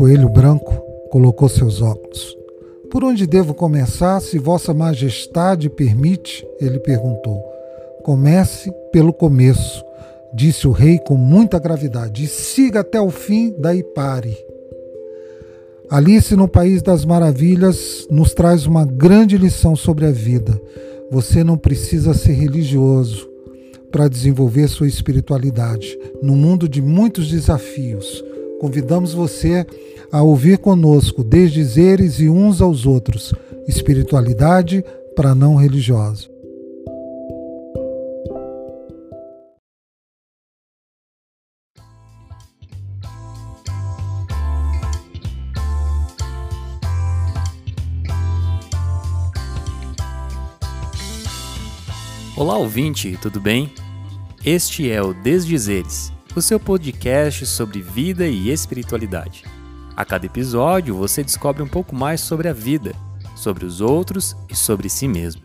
Coelho Branco colocou seus óculos. Por onde devo começar, se Vossa Majestade permite? Ele perguntou. Comece pelo começo, disse o rei com muita gravidade, e siga até o fim, daí pare. Alice no País das Maravilhas nos traz uma grande lição sobre a vida. Você não precisa ser religioso para desenvolver sua espiritualidade. No mundo de muitos desafios, convidamos você a ouvir conosco desdizeres e uns aos outros, espiritualidade para não religiosos. Olá, ouvinte, tudo bem? Este é o Desdizeres, o seu podcast sobre vida e espiritualidade. A cada episódio você descobre um pouco mais sobre a vida, sobre os outros e sobre si mesmo.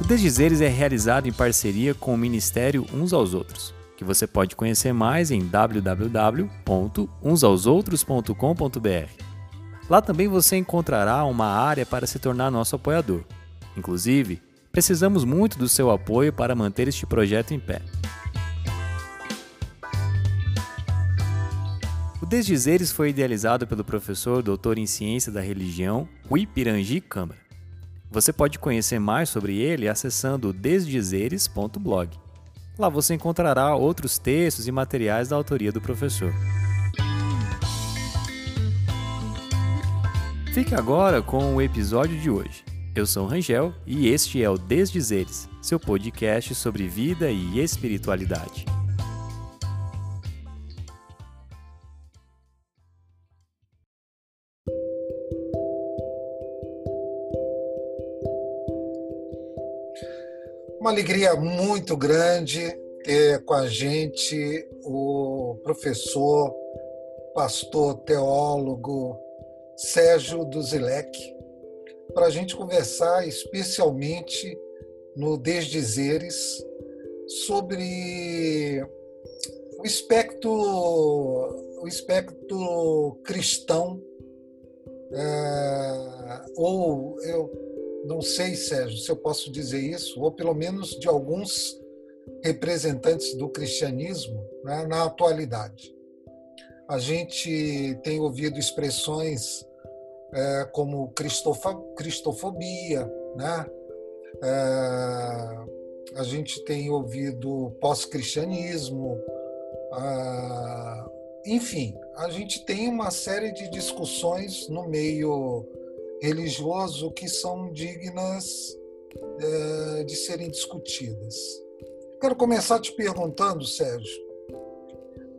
O Desdizeres é realizado em parceria com o Ministério Uns aos Outros, que você pode conhecer mais em www.unsaosoutros.com.br. Lá também você encontrará uma área para se tornar nosso apoiador. Inclusive, precisamos muito do seu apoio para manter este projeto em pé. O Desdizeres foi idealizado pelo professor doutor em ciência da religião Rui Pirangi Câmara. Você pode conhecer mais sobre ele acessando desdizeres.blog. Lá você encontrará outros textos e materiais da autoria do professor. Fique agora com o episódio de hoje. Eu sou Rangel e este é o Desdizeres, seu podcast sobre vida e espiritualidade. Alegria muito grande ter com a gente o professor, pastor, teólogo, Sérgio Duzilek, para a gente conversar especialmente no Desdizeres sobre o espectro, o espectro cristão, é, ou eu não sei, Sérgio, se eu posso dizer isso, ou pelo menos de alguns representantes do cristianismo né, na atualidade. A gente tem ouvido expressões é, como cristofobia, né? É, a gente tem ouvido pós-cristianismo, é, enfim, a gente tem uma série de discussões no meio religioso que são dignas é, de serem discutidas. Quero começar te perguntando, Sérgio,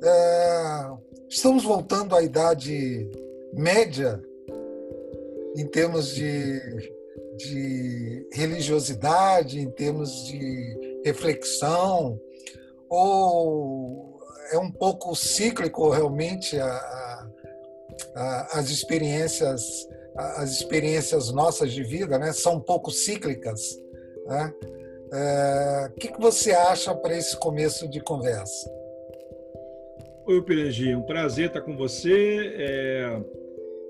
é, Estamos voltando à idade média em termos de, de religiosidade, em termos de reflexão, ou é um pouco cíclico realmente a, a, as experiências as experiências nossas de vida né, são um pouco cíclicas. Né? É, o que, que você acha para esse começo de conversa? Oi, Pirangi, um prazer estar com você. É...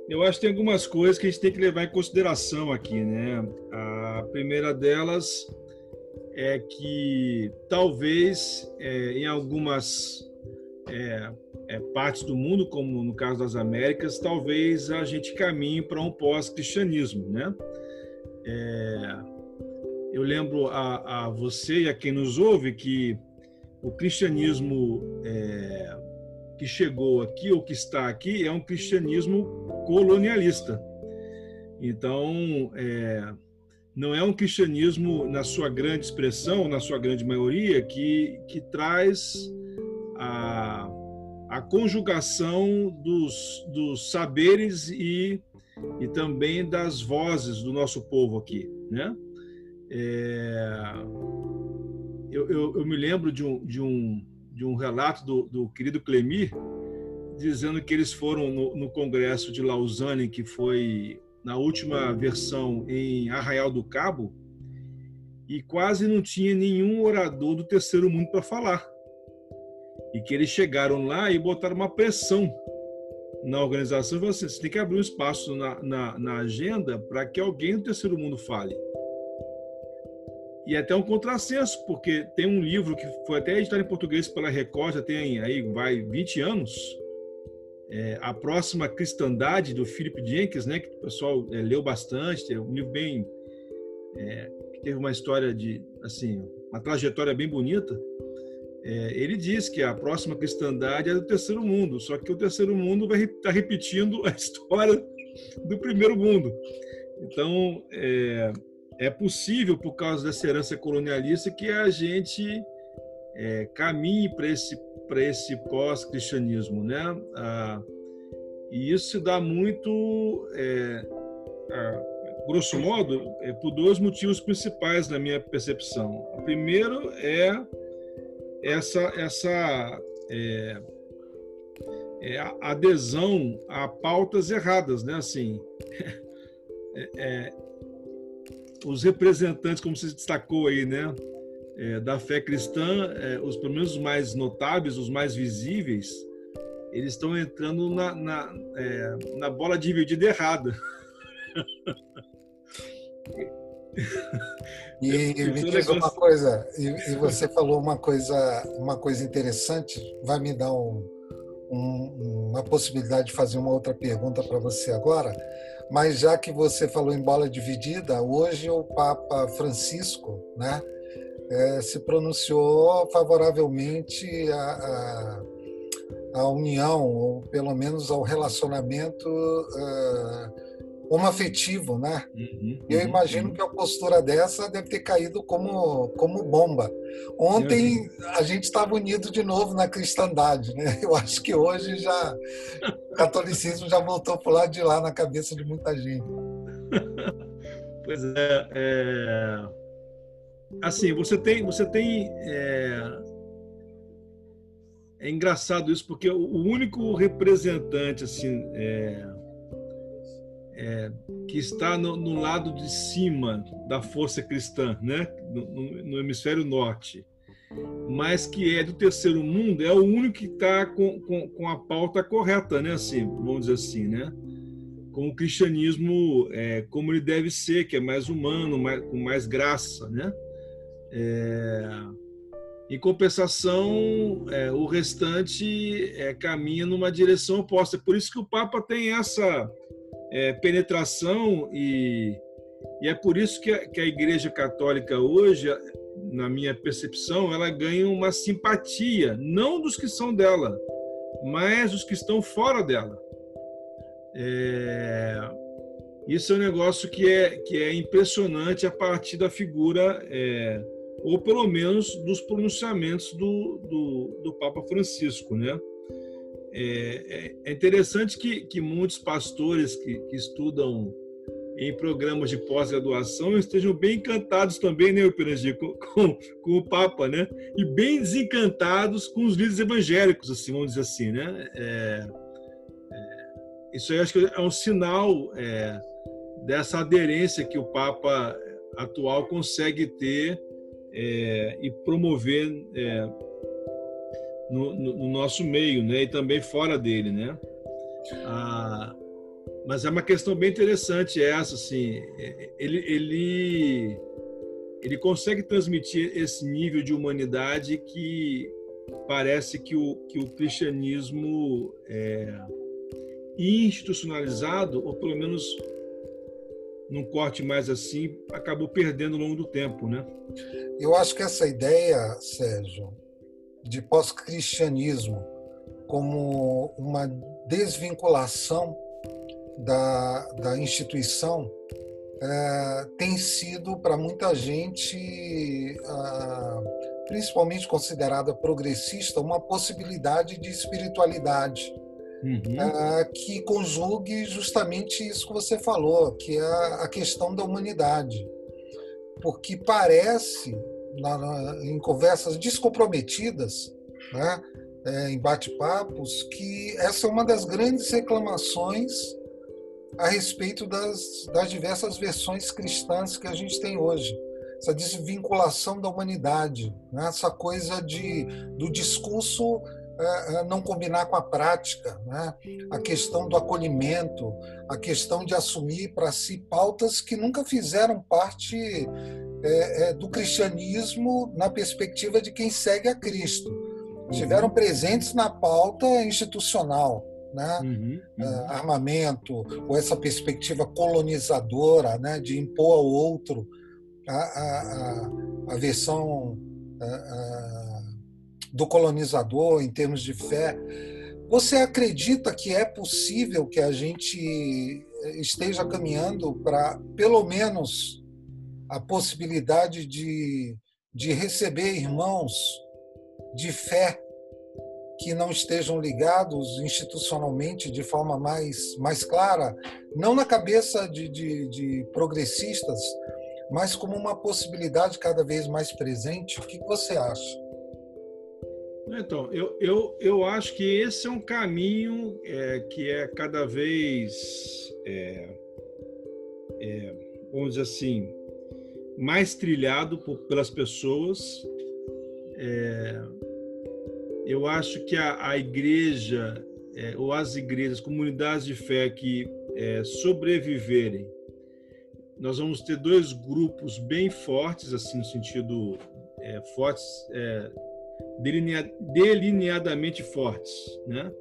Eu acho que tem algumas coisas que a gente tem que levar em consideração aqui, né? A primeira delas é que talvez é, em algumas é, é, partes do mundo, como no caso das Américas, talvez a gente caminhe para um pós-cristianismo, né? É, eu lembro a, a, você e a quem nos ouve que o cristianismo é, que chegou aqui ou que está aqui é um cristianismo colonialista. Então, é, não é um cristianismo, na sua grande expressão, na sua grande maioria, que, que traz a, a conjugação dos, dos saberes e, e também das vozes do nosso povo aqui. Né? É, eu, eu, eu me lembro de um, de um de um relato do, do querido Clemir, dizendo que eles foram no, no, Congresso de Lausanne, que foi na última versão em Arraial do Cabo, e quase não tinha nenhum orador do terceiro mundo para falar. E que eles chegaram lá e botaram uma pressão na organização. Você, você tem que abrir um espaço na, na, na agenda para que alguém do terceiro mundo fale. E até um contrassenso, porque tem um livro que foi até editado em português pela Record, já tem aí, vai 20 anos, é, A Próxima Cristandade, do Philip Jenkins, né, que o pessoal é, leu bastante, é um livro bem... É, que teve uma história de, assim, uma trajetória bem bonita. É, ele diz que a próxima cristandade é do terceiro mundo, só que o terceiro mundo vai estar tá repetindo a história do primeiro mundo. Então, é, é possível, por causa dessa herança colonialista, que a gente é, caminhe para esse, esse pós-cristianismo. Né? Ah, e isso se dá muito, é, ah, grosso modo, é, por dois motivos principais na minha percepção. O primeiro é essa, essa é, é adesão a pautas erradas, né? Assim, é, é os representantes, como você destacou aí, né, é, da fé cristã, é, os pelo menos os mais notáveis, os mais visíveis, eles estão entrando na, na, na bola dividida errada. E, e me diz uma coisa, e, e, você falou uma coisa, uma coisa interessante, vai me dar um, um, uma possibilidade de fazer uma outra pergunta para você agora. Mas já que você falou em bola dividida, hoje o Papa Francisco, né, é, se pronunciou favoravelmente à, à, união, ou pelo menos ao relacionamento uh, homoafetivo, né? Uhum, eu uhum, imagino uhum. que a postura dessa deve ter caído como, como bomba. Ontem a gente estava unido de novo na cristandade, né? Eu acho que hoje já o catolicismo já voltou para o lado de lá na cabeça de muita gente. Pois é, é... assim você tem você tem é... é engraçado isso porque o único representante assim é é, que está no, no, lado de cima da força cristã, né? No, no, no, hemisfério norte, mas que é do terceiro mundo, é o único que está com, com, com, a pauta correta, né? Assim, vamos dizer assim, né? Com o cristianismo é, como ele deve ser, que é mais humano, mais, com mais graça, né? É, em compensação, é, o restante é, caminha numa direção oposta. Por isso que o Papa tem essa é, penetração e, e é por isso que a, que a Igreja Católica hoje, na minha percepção, ela ganha uma simpatia, não dos que são dela, mas dos que estão fora dela. É, isso é um negócio que é, que é impressionante a partir da figura, é, ou pelo menos dos pronunciamentos do, do, do Papa Francisco, né? É, é, é interessante que, que muitos pastores que, que estudam em programas de pós-graduação estejam bem encantados também, né, Pirangi, com, com, com, o Papa, né? E bem desencantados com os líderes evangélicos, assim, vamos dizer assim, né? É, é, isso aí acho que é um sinal é, dessa aderência que o Papa atual consegue ter é, e promover é, no, no, nosso meio, né? E também fora dele, né? Ah, mas é uma questão bem interessante essa, assim. Ele, ele, ele consegue transmitir esse nível de humanidade que parece que o, que o cristianismo é institucionalizado, ou pelo menos num corte mais assim, acabou perdendo ao longo do tempo, né? Eu acho que essa ideia, Sérgio, de pós-cristianismo como uma desvinculação da, da instituição é, tem sido para muita gente, ah, principalmente considerada progressista, uma possibilidade de espiritualidade uhum. é, que conjugue justamente isso que você falou, que é a questão da humanidade. Porque parece na, na, em conversas descomprometidas, né, é, em bate-papos, que essa é uma das grandes reclamações a respeito das, das diversas versões cristãs que a gente tem hoje. Essa desvinculação da humanidade, né, essa coisa de, do discurso é, não combinar com a prática, né? a questão do acolhimento, a questão de assumir para si pautas que nunca fizeram parte é, é, do cristianismo na perspectiva de quem segue a Cristo. Estiveram presentes na pauta institucional, né? Uhum, uhum. armamento, ou essa perspectiva colonizadora né? de impor ao outro a, a, a versão a, do colonizador em termos de fé. Você acredita que é possível que a gente esteja caminhando para, pelo menos, a possibilidade de, de receber irmãos de fé que não estejam ligados institucionalmente de forma mais, mais clara, não na cabeça de, de, de progressistas, mas como uma possibilidade cada vez mais presente. O que você acha? Então, eu, eu, eu acho que esse é um caminho é, que é cada vez, é, é, vamos dizer assim, mais trilhado por, pelas pessoas. É, eu acho que a, a igreja, é, ou as igrejas, comunidades de fé que é, sobreviverem, nós vamos ter dois grupos bem fortes, assim, no sentido fortes delineadamente fortes, né?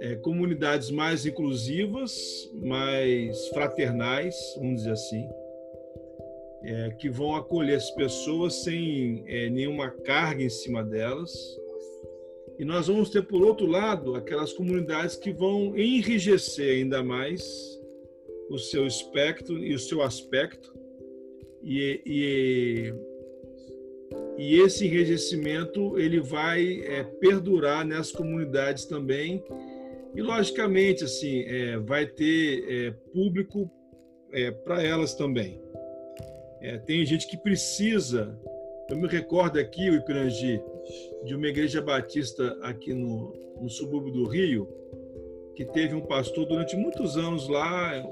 É, comunidades mais inclusivas, mais fraternais, vamos dizer assim, é, que vão acolher as pessoas sem é, nenhuma carga em cima delas. E nós vamos ter, por outro lado, aquelas comunidades que vão enrijecer ainda mais o seu espectro e o seu aspecto. E, e e esse enrijecimento ele vai é, perdurar nas comunidades também. E logicamente assim é, vai ter é, público é, para elas também é, tem gente que precisa eu me recordo aqui o Ipirangi de uma igreja batista aqui no, no subúrbio do Rio que teve um pastor durante muitos anos lá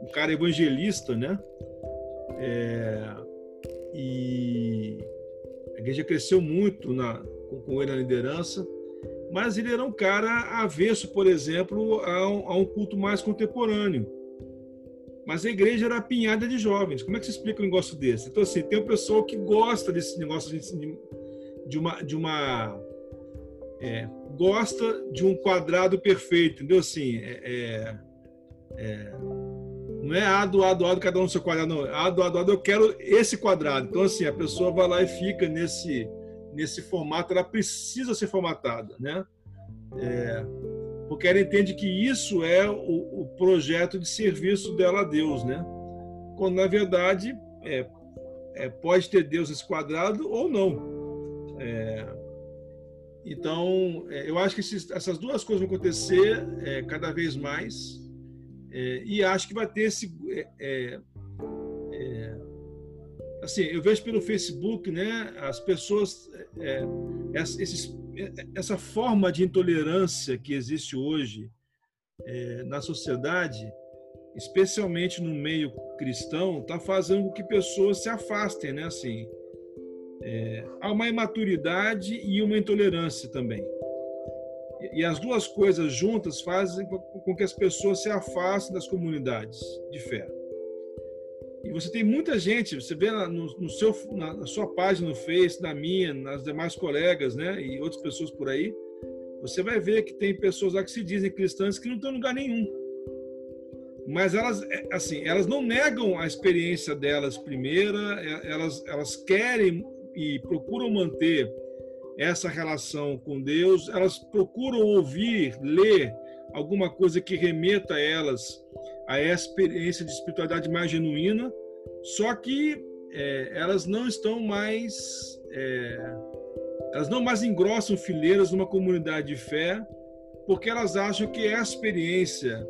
um cara evangelista né é, e igreja cresceu muito na, com, ele na liderança, mas ele era um cara avesso, por exemplo, a a um culto mais contemporâneo. Mas a igreja era apinhada de jovens. Como é que se explica um negócio desse? Então, assim, tem um pessoal que gosta desse negócio de, de uma. De uma é, gosta de um quadrado perfeito, entendeu? Assim, é, é, é não é A do A do A do cada um no seu quadrado, não. A do A do A do eu quero esse quadrado. Então, assim, a pessoa vai lá e fica nesse, nesse formato, ela precisa ser formatada, né? É, porque ela entende que isso é o, o, projeto de serviço dela a Deus, né? Quando, na verdade, é, é pode ter Deus esse quadrado ou não. É, então, é, eu acho que esses, essas duas coisas vão acontecer é, cada vez mais é, e acho que vai ter esse. É, é, assim, eu vejo pelo Facebook, né, as pessoas. É, esses, essa forma de intolerância que existe hoje na sociedade, especialmente no meio cristão, está fazendo com que pessoas se afastem, né? Assim, há uma imaturidade e uma intolerância também. E as duas coisas juntas fazem com que as pessoas se afastem das comunidades de fé. E você tem muita gente, você vê no, no seu, na, sua página no Face, na minha, nas demais colegas, né, e outras pessoas por aí, você vai ver que tem pessoas lá que se dizem cristãs que não estão em lugar nenhum. Mas elas, é, assim, elas não negam a experiência delas primeira, é, elas, elas querem e procuram manter essa relação com Deus, elas procuram ouvir, ler alguma coisa que remeta elas a experiência de espiritualidade mais genuína, só que é, elas não estão mais. É, elas não mais engrossam fileiras numa comunidade de fé, porque elas acham que essa experiência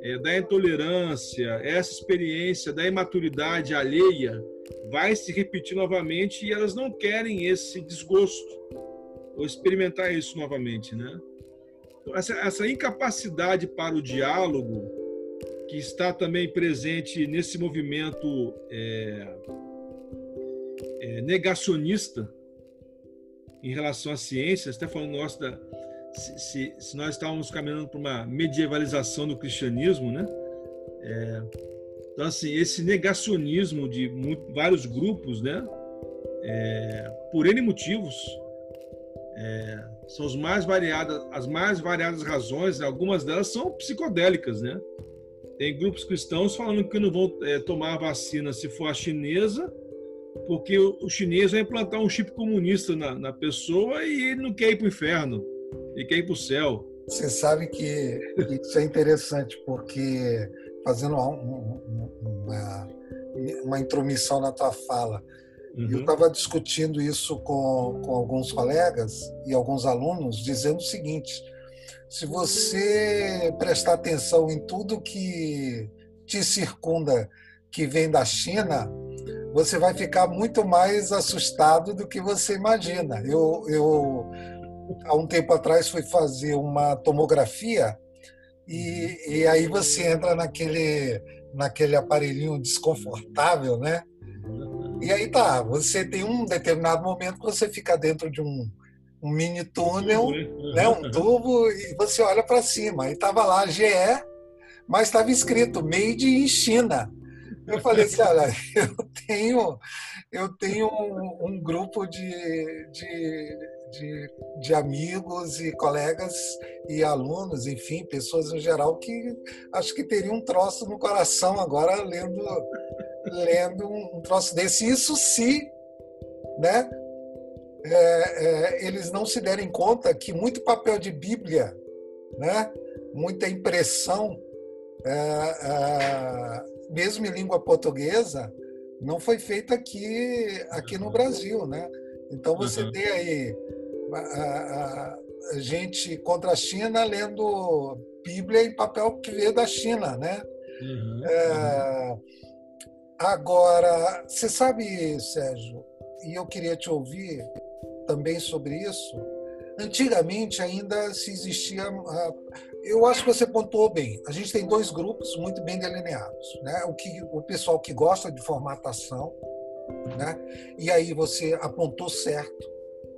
é, da intolerância, essa experiência da imaturidade alheia vai se repetir novamente e elas não querem esse desgosto ou experimentar isso novamente, né? Então, essa, essa incapacidade para o diálogo que está também presente nesse movimento é, é, negacionista em relação à ciência, está falando nosso da, se, se, se, nós estávamos caminhando para uma medievalização do cristianismo, né? É, então, assim, esse negacionismo de muito, vários grupos, né? É, por N motivos, é, são as mais variadas, as mais variadas razões, algumas delas são psicodélicas, né? Tem grupos cristãos falando que não vão é, tomar a vacina se for a chinesa, porque o, o chinês vai implantar um chip comunista na, na pessoa e ele não quer ir para o inferno, ele quer ir para o céu. Você sabe que isso é interessante, porque fazendo uma, uma, uma intromissão na tua fala, Uhum. Eu estava discutindo isso com, com alguns colegas e alguns alunos, dizendo o seguinte: se você prestar atenção em tudo que te circunda, que vem da China, você vai ficar muito mais assustado do que você imagina. Eu, eu há um tempo atrás fui fazer uma tomografia e, e aí você entra naquele naquele aparelhinho desconfortável, né? E aí tá, você tem um determinado momento que você fica dentro de um, um mini túnel, né, um tubo, e você olha para cima. E tava lá GE, mas estava escrito Made in China. Eu falei assim, olha, eu tenho, eu tenho um, um grupo de, de, de, de, amigos e colegas e alunos, enfim, pessoas em geral que acho que teriam um troço no coração agora lendo lendo um, troço desse. Isso se né, é, é, eles não se derem conta que muito papel de Bíblia, né, muita impressão, é, é mesmo em língua portuguesa, não foi feita aqui, aqui no Brasil. Né? Então você uhum. tem aí a, a, gente contra a China lendo Bíblia em papel que veio da China. Né? Uhum. É, Agora, você sabe, Sérgio, e eu queria te ouvir também sobre isso. Antigamente ainda se existia. Ah, eu acho que você pontuou bem. A gente tem dois grupos muito bem delineados, né? O que o pessoal que gosta de formatação, né? E aí você apontou certo.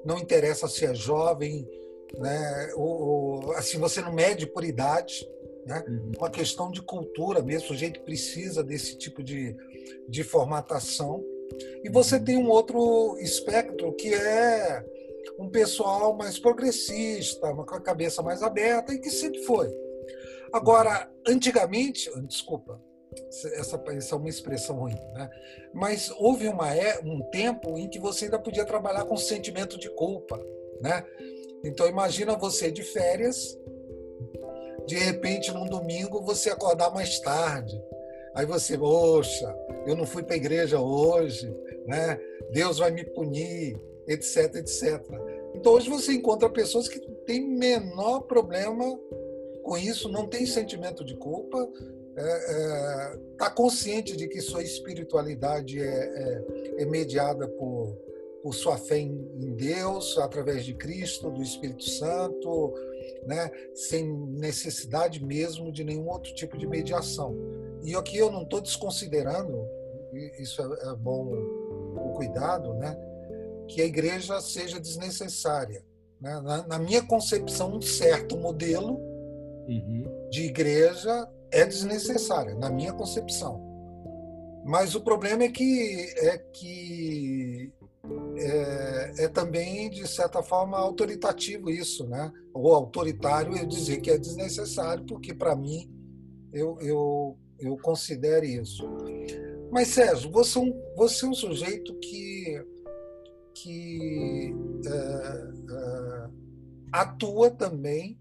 Não interessa se é jovem, né? Ou, ou assim você não mede por idade, né? Uhum. Uma questão de cultura mesmo. O gente precisa desse tipo de de formatação. E você tem um outro espectro que é um pessoal mais progressista, com a cabeça mais aberta e que sempre foi. Agora, antigamente, desculpa, essa, essa é uma expressão ruim, né? mas houve uma, é, um tempo em que você ainda podia trabalhar com sentimento de culpa. Né? Então, imagina você de férias, de repente, num domingo, você acordar mais tarde, Aí você, poxa, eu não fui para a igreja hoje, né? Deus vai me punir, etc, etc. Então hoje você encontra pessoas que têm menor problema com isso, não tem sentimento de culpa, está é, é, tá consciente de que sua espiritualidade é, é, é mediada por, por sua fé em, em, Deus, através de Cristo, do Espírito Santo, né? sem necessidade mesmo de nenhum outro tipo de mediação. E aqui eu não estou desconsiderando, isso é, é bom o cuidado, né? que a igreja seja desnecessária. Né? Na, na, minha concepção, um certo modelo uhum. de igreja é desnecessária, na minha concepção. Mas o problema é que é, que é, é também, de certa forma, autoritativo isso, né? ou autoritário eu dizer que é desnecessário, porque, para mim, eu, eu eu considero isso. Mas, Sérgio, você é um, você é um sujeito que, que é, é, atua também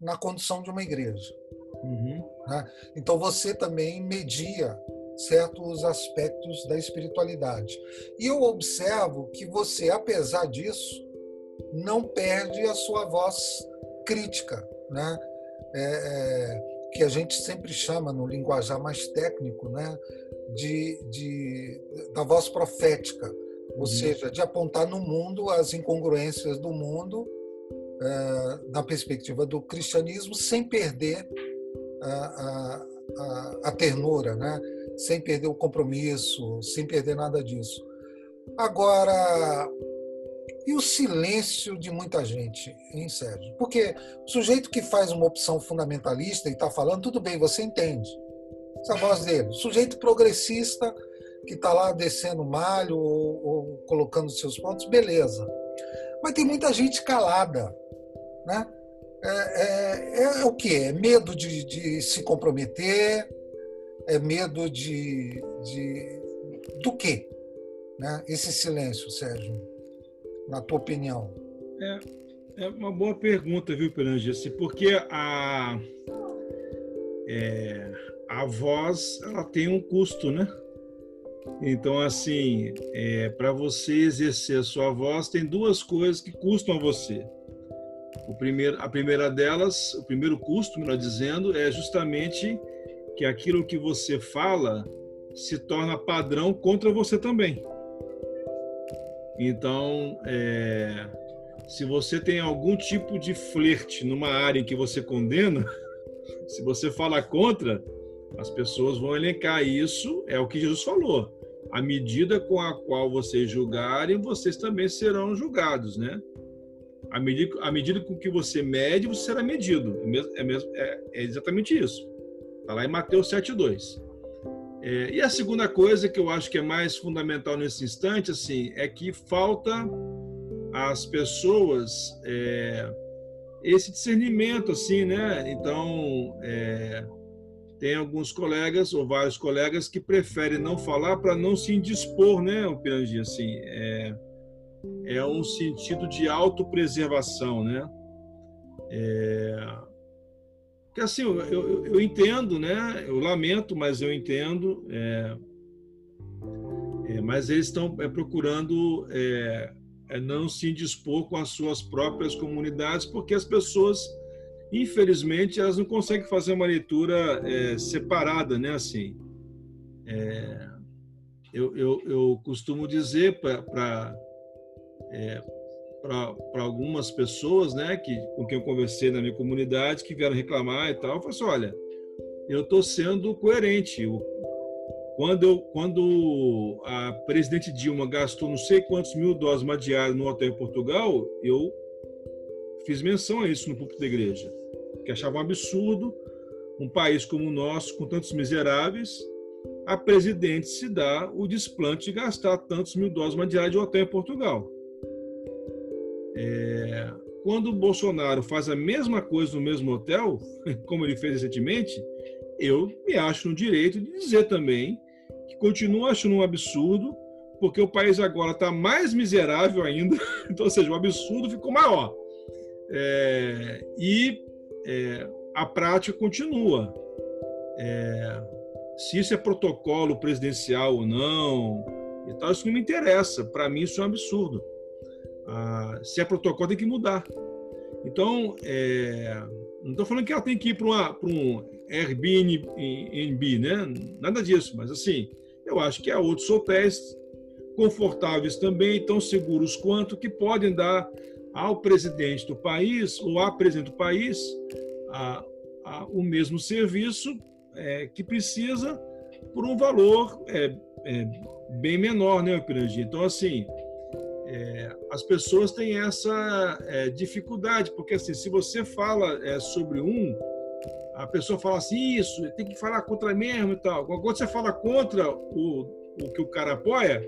na condição de uma igreja. Uhum. Né? Então, você também media certos aspectos da espiritualidade. E eu observo que você, apesar disso, não perde a sua voz crítica. Né? É, é, que a gente sempre chama no linguajar mais técnico, né, de, de da voz profética, ou uhum. seja, de apontar no mundo as incongruências do mundo é, na perspectiva do cristianismo, sem perder a, a, a, a ternura, né, sem perder o compromisso, sem perder nada disso. Agora, e o silêncio de muita gente, hein, Sérgio? Porque o sujeito que faz uma opção fundamentalista e está falando, tudo bem, você entende. Essa é voz dele. O sujeito progressista que está lá descendo malho ou, ou colocando seus pontos, beleza. Mas tem muita gente calada, né? É, é, é, o que? É medo de, de, se comprometer? É medo de, de do quê? Né? Esse silêncio, Sérgio, na tua opinião? É, é uma boa pergunta, viu, Perangice? Porque a, é, a voz ela tem um custo, né? Então, assim, é, para você exercer a sua voz, tem duas coisas que custam a você. O primeiro, a primeira delas, o primeiro custo, melhor dizendo, é justamente que aquilo que você fala se torna padrão contra você também. Então, é, se você tem algum tipo de flerte numa área em que você condena, se você fala contra, as pessoas vão elencar isso, é o que Jesus falou. À medida com a qual vocês julgarem, vocês também serão julgados, né? À medida, à medida com que você mede, você será medido. É, mesmo, é, é, é exatamente isso. Está lá em Mateus 7,2. É, e a segunda coisa que eu acho que é mais fundamental nesse instante, assim, é que falta às pessoas é, esse discernimento, assim, né? Então, é, tem alguns colegas ou vários colegas que preferem não falar para não se indispor, né, o Pirangi, assim, é, é um sentido de autopreservação, né? É, que assim, eu, eu, eu, entendo, né? Eu lamento, mas eu entendo. É, é, mas eles estão é, procurando é, é, não se indispor com as suas próprias comunidades, porque as pessoas infelizmente, elas não conseguem fazer uma leitura é, separada, né? Assim, eu, eu, eu, costumo dizer para para algumas pessoas, né, que com quem eu conversei na minha comunidade, que vieram reclamar e tal, eu falei assim, olha, eu estou sendo coerente. Quando, eu, quando a presidente Dilma gastou não sei quantos mil dólares uma diária no hotel em Portugal, eu fiz menção a isso no púlpito da igreja que achavam um absurdo um país como o nosso, com tantos miseráveis, a presidente se dá o desplante de gastar tantos mil dólares uma diária de hotel em Portugal. É, quando o Bolsonaro faz a mesma coisa no mesmo hotel, como ele fez recentemente, eu me acho no direito de dizer também que continuo achando um absurdo, porque o país agora está mais miserável ainda, então, ou seja, o absurdo ficou maior. É, e é, a prática continua. É, se isso é protocolo presidencial ou não, e tal, isso não me interessa. Para mim, isso é um absurdo. Ah, se é protocolo, tem que mudar. Então, é, não estou falando que ela tem que ir para um Airbnb, né? Nada disso, mas assim, eu acho que há outros hotéis confortáveis também, tão seguros quanto, que podem dar ao presidente do país ou à presidente do país a, a, o mesmo serviço é, que precisa por um valor é, é, bem menor, né, Pirangi? Então, assim, é, as pessoas têm essa é, dificuldade, porque assim, se você fala é, sobre um, a pessoa fala assim, isso, tem que falar contra mesmo e tal. Quando você fala contra o, o que o cara apoia,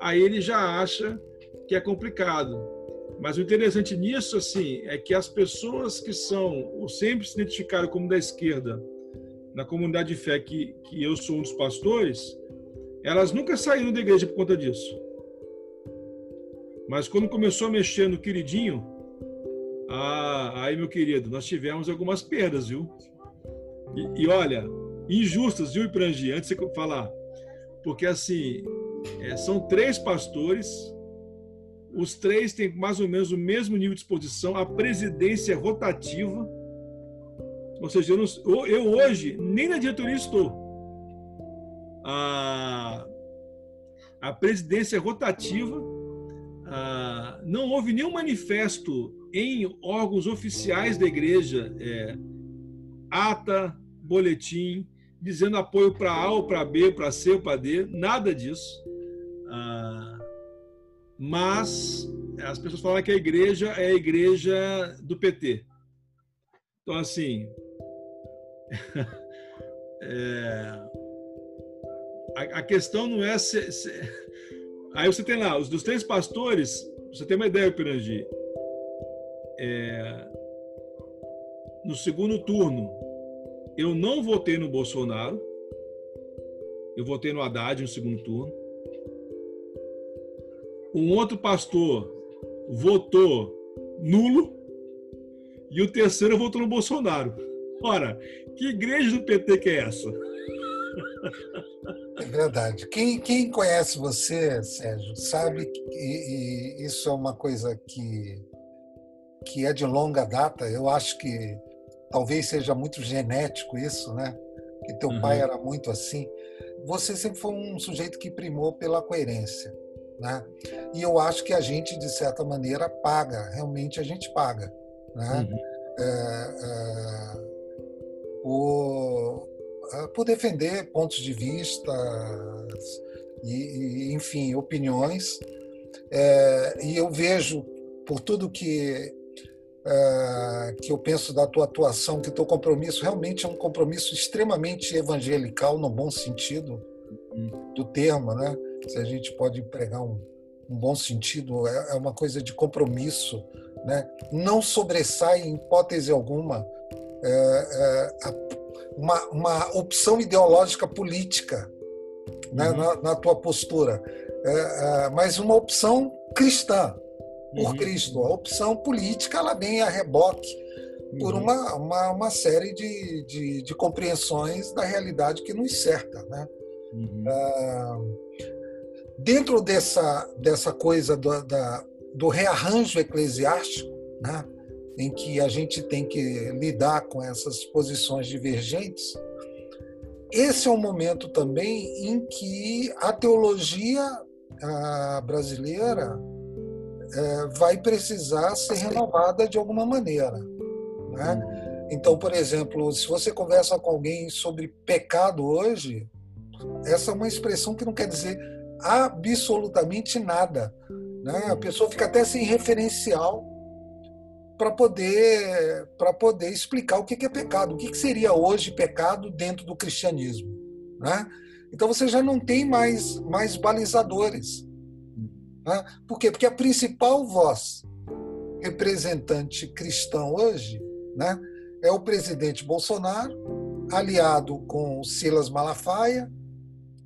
aí ele já acha que é complicado. Mas o interessante nisso, assim, é que as pessoas que são, ou sempre se identificaram como da esquerda, na comunidade de fé que, que eu sou um dos pastores, elas nunca saíram da igreja por conta disso. Mas quando começou a mexer no queridinho, ah, aí, meu querido, nós tivemos algumas perdas, viu? E, e olha, injustas, viu, Iprangi, antes de você falar. Porque, assim, é, são três pastores os três têm mais ou menos o mesmo nível de exposição, a presidência é rotativa. Ou seja, eu, não, eu hoje nem na diretoria estou. A, a presidência é rotativa. A, não houve nenhum manifesto em órgãos oficiais da igreja, é, ata, boletim, dizendo apoio para A ou para B, para C ou para D, nada disso. Ah, mas as pessoas falam que a igreja é a igreja do PT. Então, assim, é, a, a, questão não é se, se, Aí você tem lá, os dos três pastores, você tem uma ideia, Pirangi. É, no segundo turno, eu não votei no Bolsonaro, eu votei no Haddad no segundo turno. Um outro pastor votou nulo e o terceiro votou no Bolsonaro. Ora, que igreja do PT que é essa? É verdade. Quem, quem conhece você, Sérgio, sabe que e, e isso é uma coisa que, que é de longa data. Eu acho que talvez seja muito genético isso, né? Que teu uhum. pai era muito assim. Você sempre foi um sujeito que primou pela coerência, né? E eu acho que a gente, de certa maneira, paga. Realmente a gente paga, né? Uhum. É, é, o, por defender pontos de vista e, e enfim, opiniões. É, e eu vejo, por tudo que, é, que eu penso da tua atuação, que teu compromisso realmente é um compromisso extremamente evangelical, no bom sentido do termo, né? Se a gente pode empregar um, um bom sentido, é, é uma coisa de compromisso, né? Não sobressai em hipótese alguma é, é, a uma, uma opção ideológica política né, uhum. na, na, tua postura, é, é, mas uma opção cristã, por uhum. Cristo. A opção política ela vem a reboque por uhum. uma, uma, uma, série de, de, de, compreensões da realidade que nos cerca. Né? Uhum. É, dentro dessa, dessa coisa do, da, do rearranjo eclesiástico, né? Em que a gente tem que lidar com essas posições divergentes, esse é um momento também em que a teologia a brasileira é, vai precisar ser renovada de alguma maneira. Né? Então, por exemplo, se você conversa com alguém sobre pecado hoje, essa é uma expressão que não quer dizer absolutamente nada. Né? A pessoa fica até sem referencial para poder para poder explicar o que é pecado, o que seria hoje pecado dentro do cristianismo, né? Então você já não tem mais mais balizadores, né? Por quê? Porque a principal voz representante cristão hoje, né, é o presidente Bolsonaro, aliado com Silas Malafaia,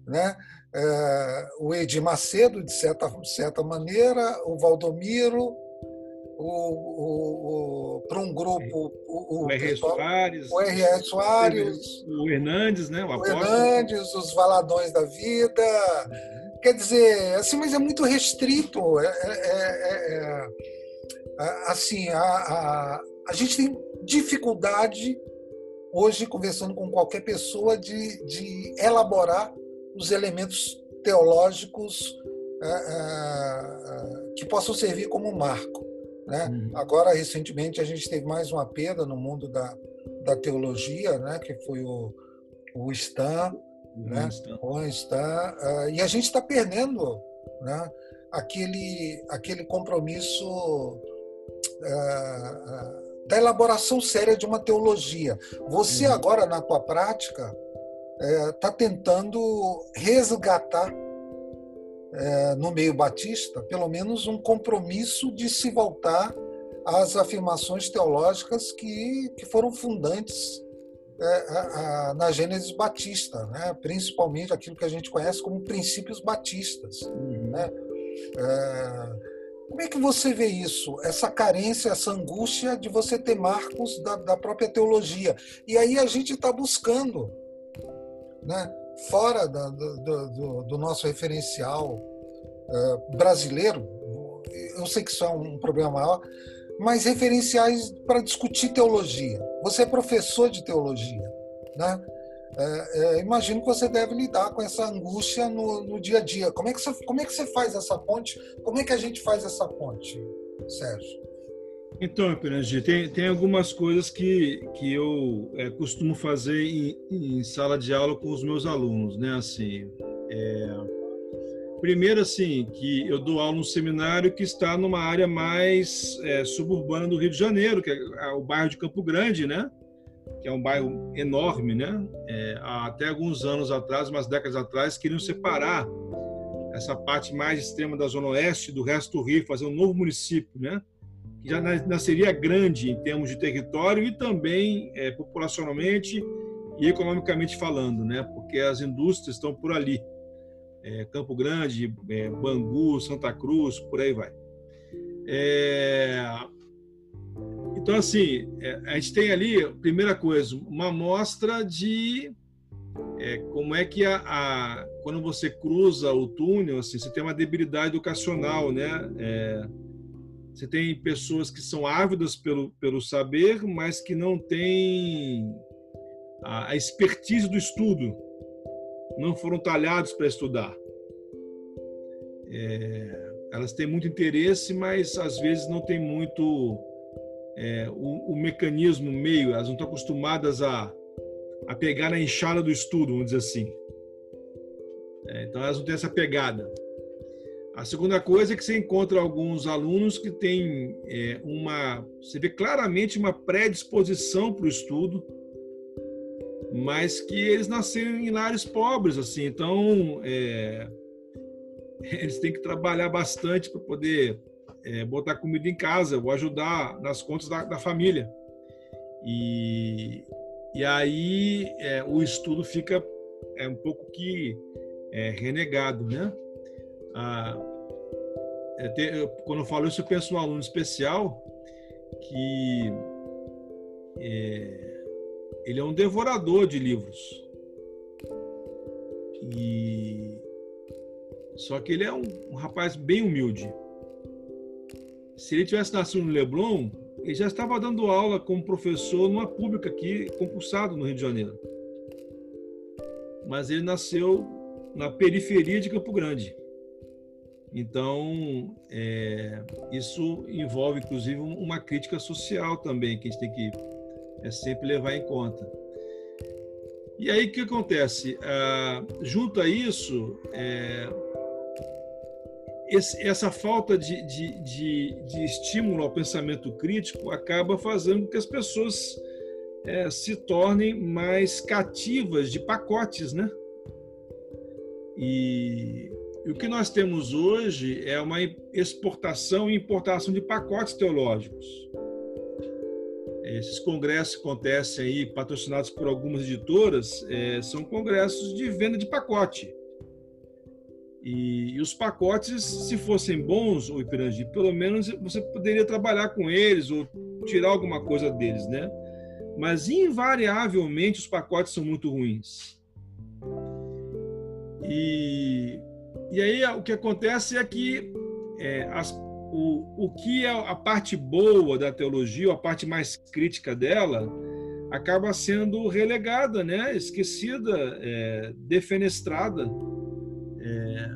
né? É, o Edir Macedo, de certa, de certa maneira, o Valdomiro, o, o, o para um grupo o, o, R.S. Soares, o R.S. Soares, o Hernandes, né? O, o Hernandes, os Valadões da Vida. Uhum. Quer dizer, assim, mas é muito restrito. É, é, é, é, é assim, a, a, a gente tem dificuldade hoje, conversando com qualquer pessoa, de, de elaborar os elementos teológicos é, que possam servir como marco. Né? Agora, recentemente, a gente teve mais uma perda no mundo da, da teologia, né? que foi o, o Stan, uhum, né? o Stan, uh, e a gente está perdendo né? aquele, aquele compromisso uh, uh, da elaboração séria de uma teologia. Você uhum. agora, na tua prática, está tentando resgatar é, no meio batista, pelo menos um compromisso de se voltar às afirmações teológicas que, que foram fundantes é, a, a, na Gênesis Batista, né? principalmente aquilo que a gente conhece como princípios batistas. Uhum. Né? É, como é que você vê isso? Essa carência, essa angústia de você ter marcos da, da própria teologia. E aí a gente está buscando né? Fora da, do, do, do, nosso referencial uh, brasileiro, eu sei que isso é um problema maior, mas referenciais para discutir teologia. Você é professor de teologia, né? É, é, imagino que você deve lidar com essa angústia no, no, dia a dia. Como é, que você, como é que você faz essa ponte? Como é que a gente faz essa ponte, Sérgio? Então, Pirangi, tem, tem algumas coisas que, que eu é, costumo fazer em, em, sala de aula com os meus alunos, né? Assim, é... primeiro, assim, que eu dou aula num seminário que está numa área mais é, suburbana do Rio de Janeiro, que é o bairro de Campo Grande, né? Que é um bairro enorme, né? É, até alguns anos atrás, umas décadas atrás, queriam separar essa parte mais extrema da Zona Oeste do resto do Rio, fazer um novo município, né? Já nasceria grande em termos de território e também é, populacionalmente e economicamente falando, né? Porque as indústrias estão por ali é, Campo Grande, é, Bangu, Santa Cruz, por aí vai. É, então, assim, é, a gente tem ali, primeira coisa, uma amostra de é, como é que a, a, quando você cruza o túnel, assim, você tem uma debilidade educacional, né? Você tem pessoas que são ávidas pelo, pelo saber, mas que não têm a, a expertise do estudo não foram talhados para estudar. É, elas têm muito interesse, mas às vezes não tem muito é, o, o, mecanismo meio, elas não estão acostumadas a, a pegar na enxada do estudo, vamos dizer assim. É, então elas não têm essa pegada. A segunda coisa é que você encontra alguns alunos que têm é, uma. Você vê claramente uma predisposição para o estudo, mas que eles nasceram em lares pobres, assim, então é, eles têm que trabalhar bastante para poder é, botar comida em casa, ou ajudar nas contas da, da família. E, e aí é, o estudo fica é, um pouco que é, renegado, né? Ah, é, eu, quando eu falo isso, eu penso no aluno especial que é, ele é um devorador de livros. E só que ele é um, um rapaz bem humilde. Se ele tivesse nascido no Leblon, ele já estava dando aula como professor numa pública aqui, concursado no Rio de Janeiro. Mas ele nasceu na periferia de Campo Grande. Então, é, isso envolve, inclusive, uma crítica social também, que a gente tem que é sempre levar em conta. E aí o que acontece? Ah, junto a isso, é, esse, essa falta de, de, de, de, estímulo ao pensamento crítico acaba fazendo com que as pessoas é, se tornem mais cativas de pacotes, né? E, e o que nós temos hoje é uma exportação e importação de pacotes teológicos esses congressos que acontecem aí, patrocinados por algumas editoras, é, são congressos de venda de pacote. E, e, os pacotes, se fossem bons, o Ipirangi, pelo menos você poderia trabalhar com eles ou tirar alguma coisa deles, né? Mas invariavelmente os pacotes são muito ruins. E, e aí o que acontece é que é, as, o, o que é a parte boa da teologia, a parte mais crítica dela, acaba sendo relegada, né? esquecida, é, defenestrada é,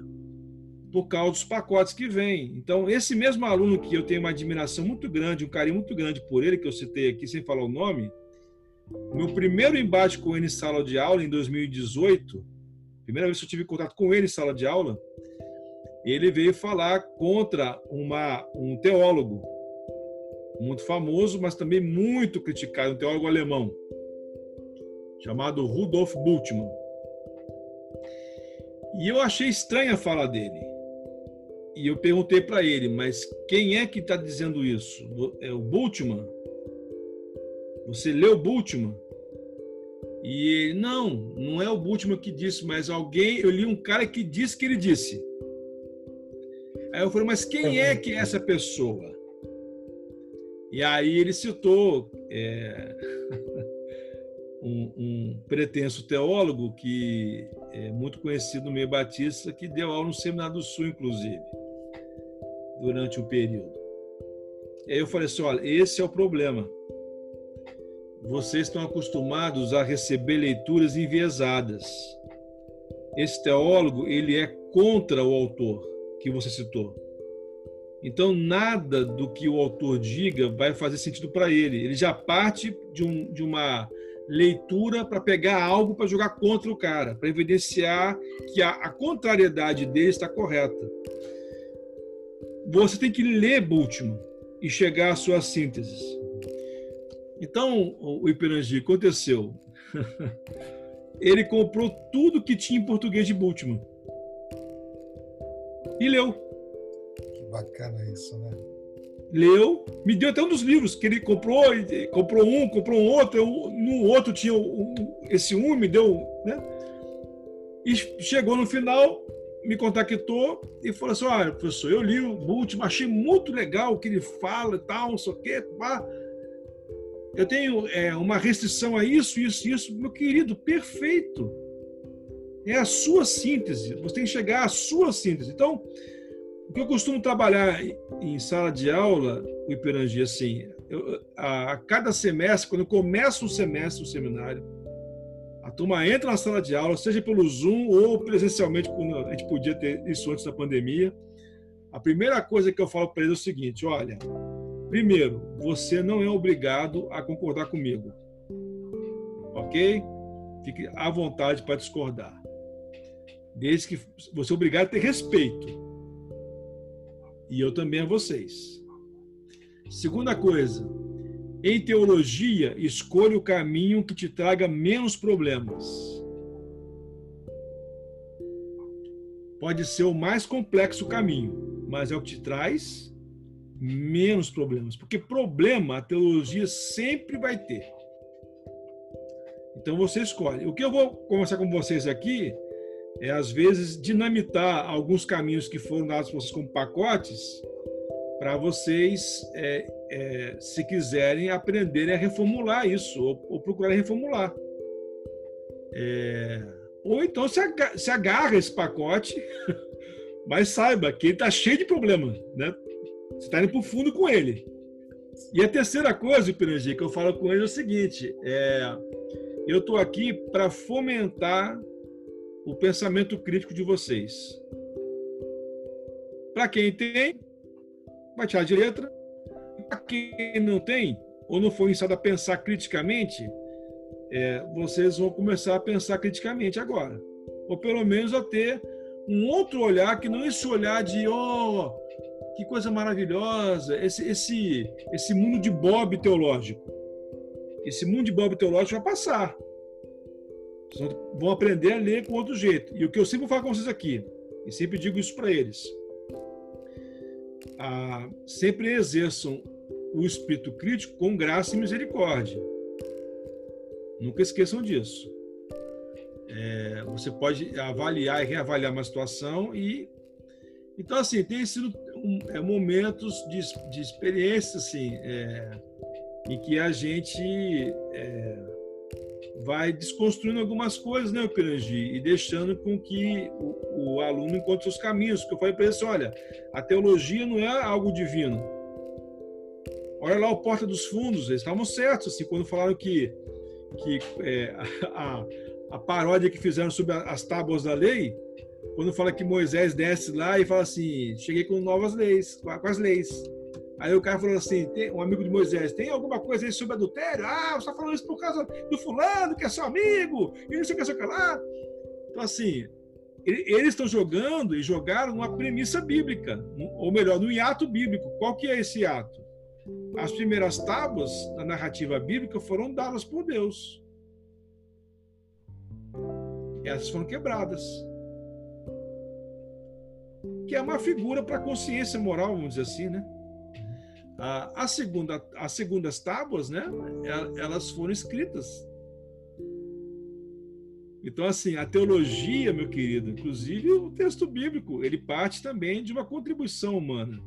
por causa dos pacotes que vêm. Então, esse mesmo aluno que eu tenho uma admiração muito grande, um carinho muito grande por ele, que eu citei aqui sem falar o nome, meu primeiro embate com ele em sala de aula, em 2018, primeira vez que eu tive contato com ele em sala de aula, ele veio falar contra uma, um teólogo muito famoso, mas também muito criticado, um teólogo alemão, chamado Rudolf Bultmann. E eu achei estranha a fala dele. E eu perguntei para ele, mas quem é que está dizendo isso? É o Bultmann? Você leu Bultmann? E ele, não, não é o Bultmann que disse, mas alguém, eu li um cara que disse que ele disse. Aí eu falei, mas quem é que é essa pessoa? E aí ele citou é, um, um, pretenso teólogo que é muito conhecido no meio batista, que deu aula no Seminário do Sul, inclusive, durante um período. E aí eu falei assim, olha, esse é o problema. Vocês estão acostumados a receber leituras enviesadas. Esse teólogo, ele é contra o autor que você citou. Então, nada do que o autor diga vai fazer sentido para ele. Ele já parte de, um, de uma leitura para pegar algo para jogar contra o cara, para evidenciar que a, a contrariedade dele está correta. Você tem que ler Bultmann e chegar à sua síntese. Então, o Iperangi aconteceu. Ele comprou tudo que tinha em português de Bultmann. E leu. Que bacana isso, né? Leu, me deu até um dos livros que ele comprou, comprou um, comprou um outro, no outro tinha esse um, me deu, né? E chegou no final, me contactou e falou assim: olha, professor, eu li o Bultmann, achei muito legal o que ele fala e tal, não sei o quê. Pá eu tenho é, uma restrição a isso, isso, isso. Meu querido, perfeito. É a sua síntese. Você tem que chegar à sua síntese. Então, o que eu costumo trabalhar em sala de aula, o Iperangi, assim, eu, a, a, cada semestre, quando eu começo um semestre, um seminário, a turma entra na sala de aula, seja pelo Zoom ou presencialmente, quando a gente podia ter isso antes da pandemia. A primeira coisa que eu falo para eles é o seguinte: olha, Primeiro, você não é obrigado a concordar comigo. Ok? Fique à vontade para discordar. Desde que você é obrigado a ter respeito. E eu também a vocês. Segunda coisa, em teologia, escolha o caminho que te traga menos problemas. Pode ser o mais complexo caminho, mas é o que te traz menos problemas, porque problema a teologia sempre vai ter. Então você escolhe. O que eu vou conversar com vocês aqui é às vezes dinamitar alguns caminhos que foram dados para vocês como pacotes para vocês, é, é, se quiserem, aprenderem a reformular isso ou, ou procurar reformular. É, ou então se agarra, se agarra esse pacote, mas saiba que ele está cheio de problemas, né? Você está indo para o fundo com ele. E a terceira coisa, Pirangi, que eu falo com ele é o seguinte: é, eu estou aqui para fomentar o pensamento crítico de vocês. Para quem tem, vai tirar de letra. Para quem não tem, ou não foi ensinado a pensar criticamente, é, vocês vão começar a pensar criticamente agora. Ou pelo menos a ter um outro olhar que não esse olhar de, oh, que coisa maravilhosa, esse, esse, esse mundo de Bob teológico. Esse mundo de Bob teológico vai passar. Vocês vão aprender a ler com outro jeito. E o que eu sempre falo com vocês aqui, e sempre digo isso para eles, ah, sempre exerçam o espírito crítico com graça e misericórdia. Nunca esqueçam disso. É, você pode avaliar e reavaliar uma situação e então assim tem sido é, momentos de, de experiência assim, é, em que a gente é, vai desconstruindo algumas coisas, né, Pirangi, e deixando com que o, o aluno encontre os caminhos. Porque eu falei para ele assim, olha, a teologia não é algo divino. Olha lá o Porta dos Fundos, eles estavam certos assim, quando falaram que, que é, a, a paródia que fizeram sobre as tábuas da lei quando fala que Moisés desce lá e fala assim: cheguei com novas leis, com as leis. Aí o cara falou assim: tem, um amigo de Moisés, tem alguma coisa aí sobre adultério? Ah, você está falando isso por causa do fulano, que é seu amigo, e não sei o que, sei o que lá. Então, assim, eles estão jogando e jogaram uma premissa bíblica, ou melhor, no hiato bíblico. Qual que é esse hiato? As primeiras tábuas da narrativa bíblica foram dadas por Deus. Essas foram quebradas que é uma figura para a consciência moral, vamos dizer assim, né? A, a segunda, as segundas tábuas, né? Elas foram escritas. Então, assim, a teologia, meu querido, inclusive o texto bíblico, ele parte também de uma contribuição humana.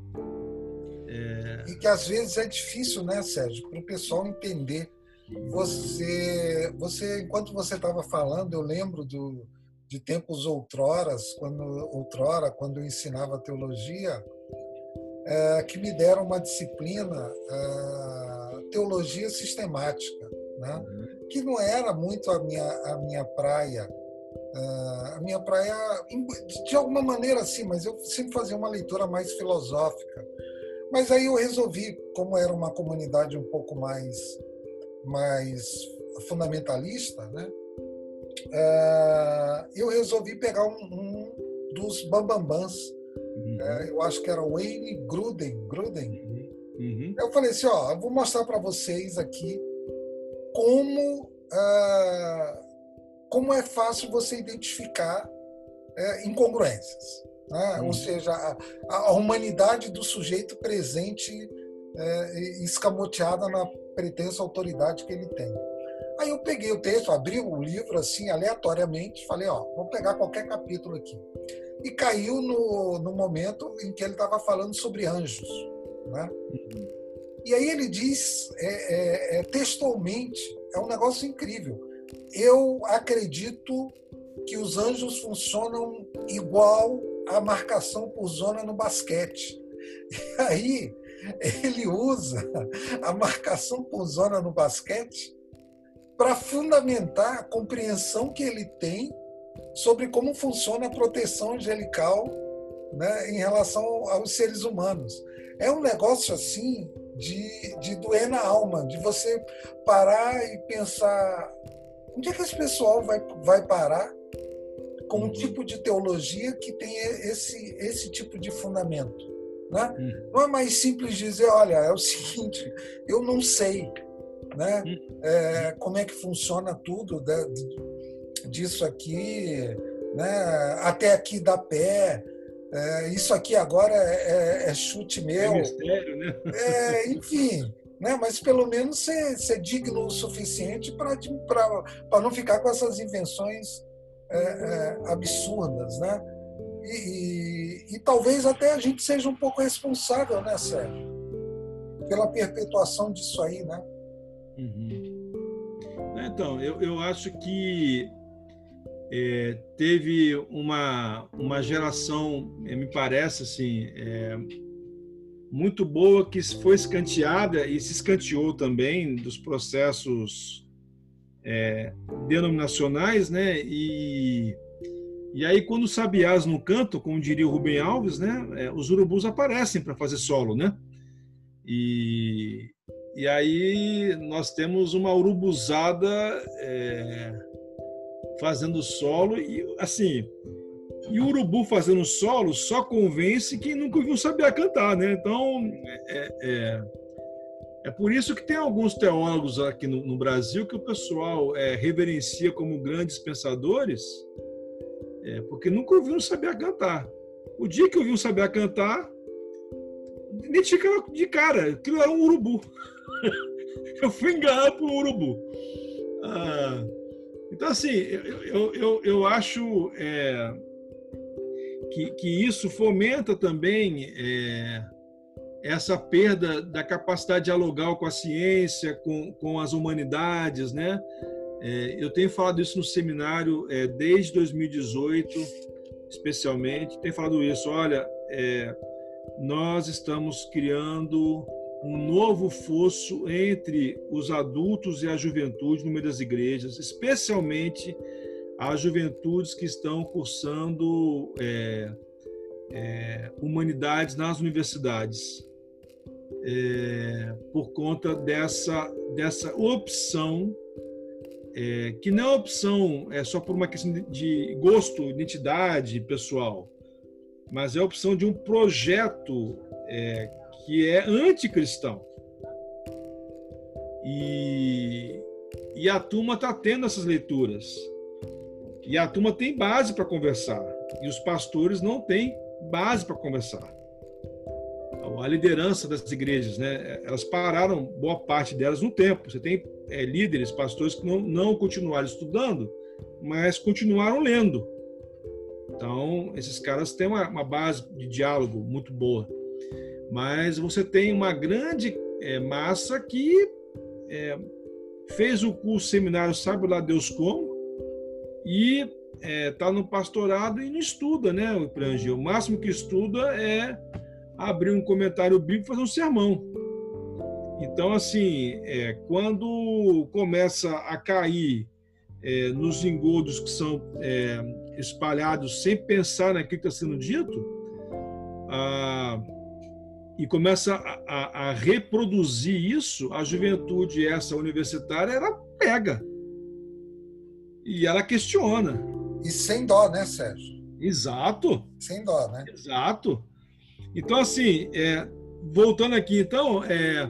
É... E que às vezes é difícil, né, Sérgio, para o pessoal entender. Você, você, enquanto você estava falando, eu lembro do, de tempos outroras, quando outrora, quando eu ensinava teologia, é, que me deram uma disciplina, é, teologia sistemática, né? Uhum. que não era muito a minha, a minha praia. É, a minha praia, de alguma maneira, sim, mas eu sempre fazia uma leitura mais filosófica. Mas aí eu resolvi, como era uma comunidade um pouco mais, mais fundamentalista, né? É, eu resolvi pegar um, um dos bambambãs. Uhum. É, eu acho que era Wayne Gruden. Gruden. Uhum. Uhum. Eu falei assim, ó, eu vou mostrar para vocês aqui como uh, como é fácil você identificar uh, incongruências, né? ou seja, a, a, humanidade do sujeito presente uh, escamoteada na pretensa autoridade que ele tem. Aí eu peguei o texto, abri o livro assim aleatoriamente, falei, ó, vou pegar qualquer capítulo aqui. E caiu no, no momento em que ele estava falando sobre anjos. Né? Uhum. E aí ele diz é, é, é, textualmente, é um negócio incrível. Eu acredito que os anjos funcionam igual a marcação por zona no basquete. E aí ele usa a marcação por zona no basquete para fundamentar a compreensão que ele tem sobre como funciona a proteção angelical né, em relação aos seres humanos. É um negócio assim de, de doer na alma, de você parar e pensar onde é que esse pessoal vai, vai parar com um uhum. tipo de teologia que tem esse, esse tipo de fundamento. Né? Uhum. Não é mais simples dizer, olha, é o seguinte, eu não sei né? Uhum. É, como é que funciona tudo né, disso aqui, né? até aqui dá pé, é, isso aqui agora é, é, é chute é meu. É mistério, né? É, enfim, né? mas pelo menos ser, ser digno o suficiente para não ficar com essas invenções é, é, absurdas. Né? E, e, e, talvez até a gente seja um pouco responsável, né, Sérgio? Pela perpetuação disso aí, né? Uhum. Então, eu, eu acho que é, teve uma, uma geração, é, me parece assim, é, muito boa que foi escanteada e se escanteou também dos processos é, denominacionais, né? E, e aí quando os sabiás no canto, como diria o Rubem Alves, né? É, os urubus aparecem para fazer solo, né? E, e aí nós temos uma urubuzada é, fazendo solo e assim e o urubu fazendo solo só convence quem nunca ouviu saber cantar, né? Então é, é, é, por isso que tem alguns teólogos aqui no, no Brasil que o pessoal é, reverencia como grandes pensadores, é, porque nunca ouviram saber cantar. O dia que ouviu saber cantar, identifica de cara, aquilo era um urubu. Eu fui enganado por um urubu. Ah, então, assim, eu, eu, eu acho é, que, que isso fomenta também é, essa perda da capacidade dialogal com a ciência, com, com as humanidades, né? É, eu tenho falado isso no seminário é, desde 2018, especialmente. Tenho falado isso. Olha, é, nós estamos criando um novo fosso entre os adultos e a juventude no meio das igrejas, especialmente as juventudes que estão cursando é, é, humanidades nas universidades, é, por conta dessa, dessa opção, é, que não é opção é só por uma questão de gosto, identidade pessoal, mas é a opção de um projeto é, que é anticristão. E, e a turma está tendo essas leituras. E a turma tem base para conversar. E os pastores não têm base para conversar. A liderança das igrejas, né? Elas pararam boa parte delas no tempo. Você tem é, líderes, pastores que não, não continuaram estudando, mas continuaram lendo. Então, esses caras têm uma, uma base de diálogo muito boa mas você tem uma grande é, massa que é, fez o curso seminário Sabe lá Deus Como e está é, tá no pastorado e não estuda, né, o Prangel? O máximo que estuda é abrir um comentário bíblico e fazer um sermão. Então, assim, é, quando começa a cair é, nos engodos que são é, espalhados sem pensar naquilo que está sendo dito, a e começa a, a, a, reproduzir isso, a juventude essa universitária ela pega e ela questiona. E sem dó, né, Sérgio? Exato. Sem dó, né? Exato. Então, assim, é, voltando aqui, então, é,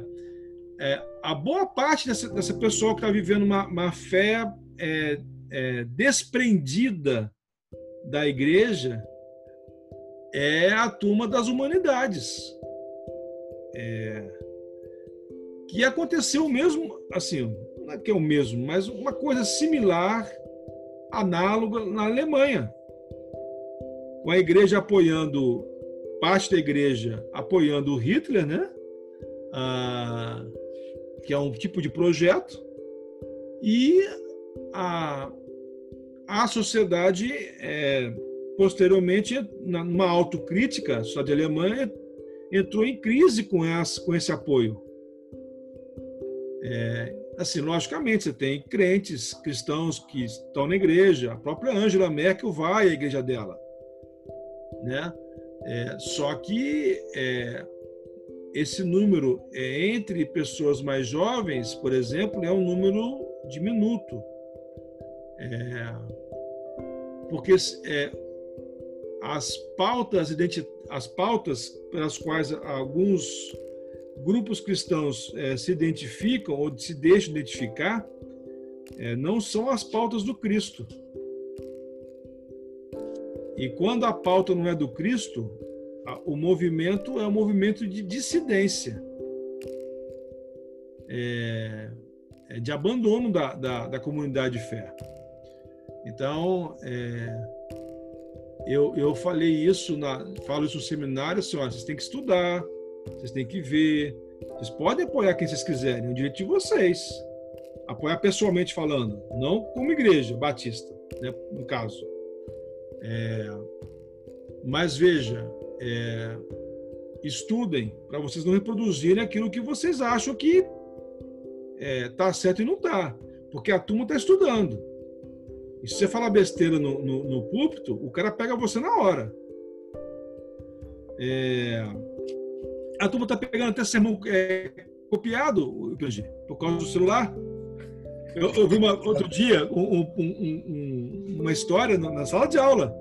é, a boa parte dessa, dessa pessoa que está vivendo uma, uma fé é, é, desprendida da igreja é a turma das humanidades. É, que aconteceu o mesmo, assim, não é que é o mesmo, mas uma coisa similar, análoga na Alemanha, com a igreja apoiando, parte da igreja apoiando o Hitler, né? Ah, que é um tipo de projeto, e a, a sociedade, é, posteriormente, numa autocrítica, a sociedade alemã entrou em crise com, essa, com esse apoio. É, assim, logicamente, você tem crentes cristãos que estão na igreja, a própria Angela Merkel vai à igreja dela, né? É, só que é, esse número é, entre pessoas mais jovens, por exemplo, é um número diminuto. É, porque é, as pautas as pautas pelas quais alguns grupos cristãos é, se identificam ou se deixam identificar é, não são as pautas do Cristo. E quando a pauta não é do Cristo, o movimento é um movimento de dissidência, é, é, de abandono da, da, da, comunidade de fé. Então, é, eu, eu falei isso, na, falo isso no seminário, assim, vocês têm que estudar, vocês têm que ver, vocês podem apoiar quem vocês quiserem, é o direito de vocês. Apoiar pessoalmente falando, não como igreja batista, né, no caso. É, mas veja, é, estudem para vocês não reproduzirem aquilo que vocês acham que está é, certo e não está, porque a turma está estudando. E se você falar besteira no, no, no, púlpito, o cara pega você na hora. É, a turma está pegando até sermão é, copiado, por causa do celular. Eu, eu vi uma, outro dia um, um, um, uma história na sala de aula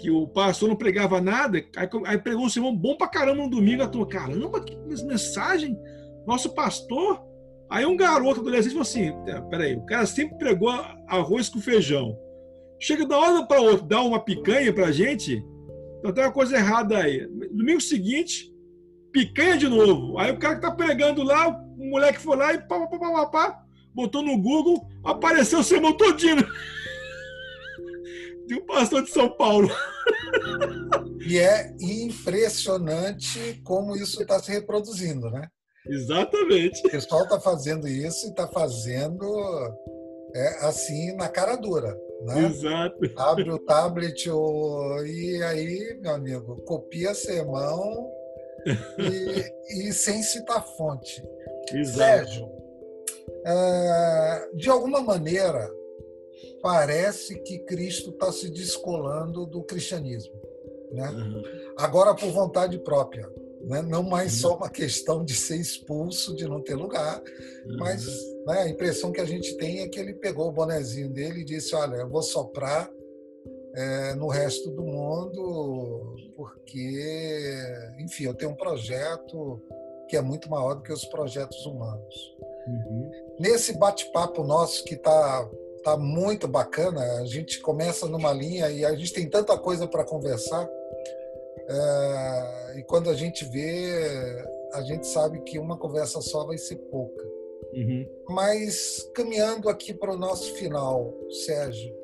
que o pastor não pregava nada, aí, aí pregou um sermão bom pra caramba no domingo, a turma, caramba, que mensagem, nosso pastor. Aí um garoto adolescente falou assim, é, peraí, o cara sempre pregou arroz com feijão. Chega da hora para outra, dá uma picanha pra gente, então tem uma coisa errada aí. Domingo seguinte, picanha de novo. Aí o cara que tá pregando lá, o moleque foi lá e pá, pá, pá, pá, pá botou no Google, apareceu o sermão todinho de um pastor de São Paulo. E é impressionante como isso está se reproduzindo, né? Exatamente. O pessoal está fazendo isso e está fazendo é, assim na cara dura. Né? Exato. Abre o tablet o... e aí, meu amigo, copia sermão e, e sem citar fonte. Exato. Sérgio, é, de alguma maneira, parece que Cristo está se descolando do cristianismo. Né? Uhum. Agora, por vontade própria. Né? Não mais só uma questão de ser expulso, de não ter lugar, uhum. mas né, a impressão que a gente tem é que ele pegou o bonezinho dele e disse: Olha, eu vou soprar é, no resto do mundo, porque, enfim, eu tenho um projeto que é muito maior do que os projetos humanos. Uhum. Nesse bate-papo nosso que está tá muito bacana. A gente começa numa linha e a gente tem tanta coisa para conversar. É, e quando a gente vê, a gente sabe que uma conversa só vai ser pouca. Uhum. Mas caminhando aqui para o nosso final, Sérgio,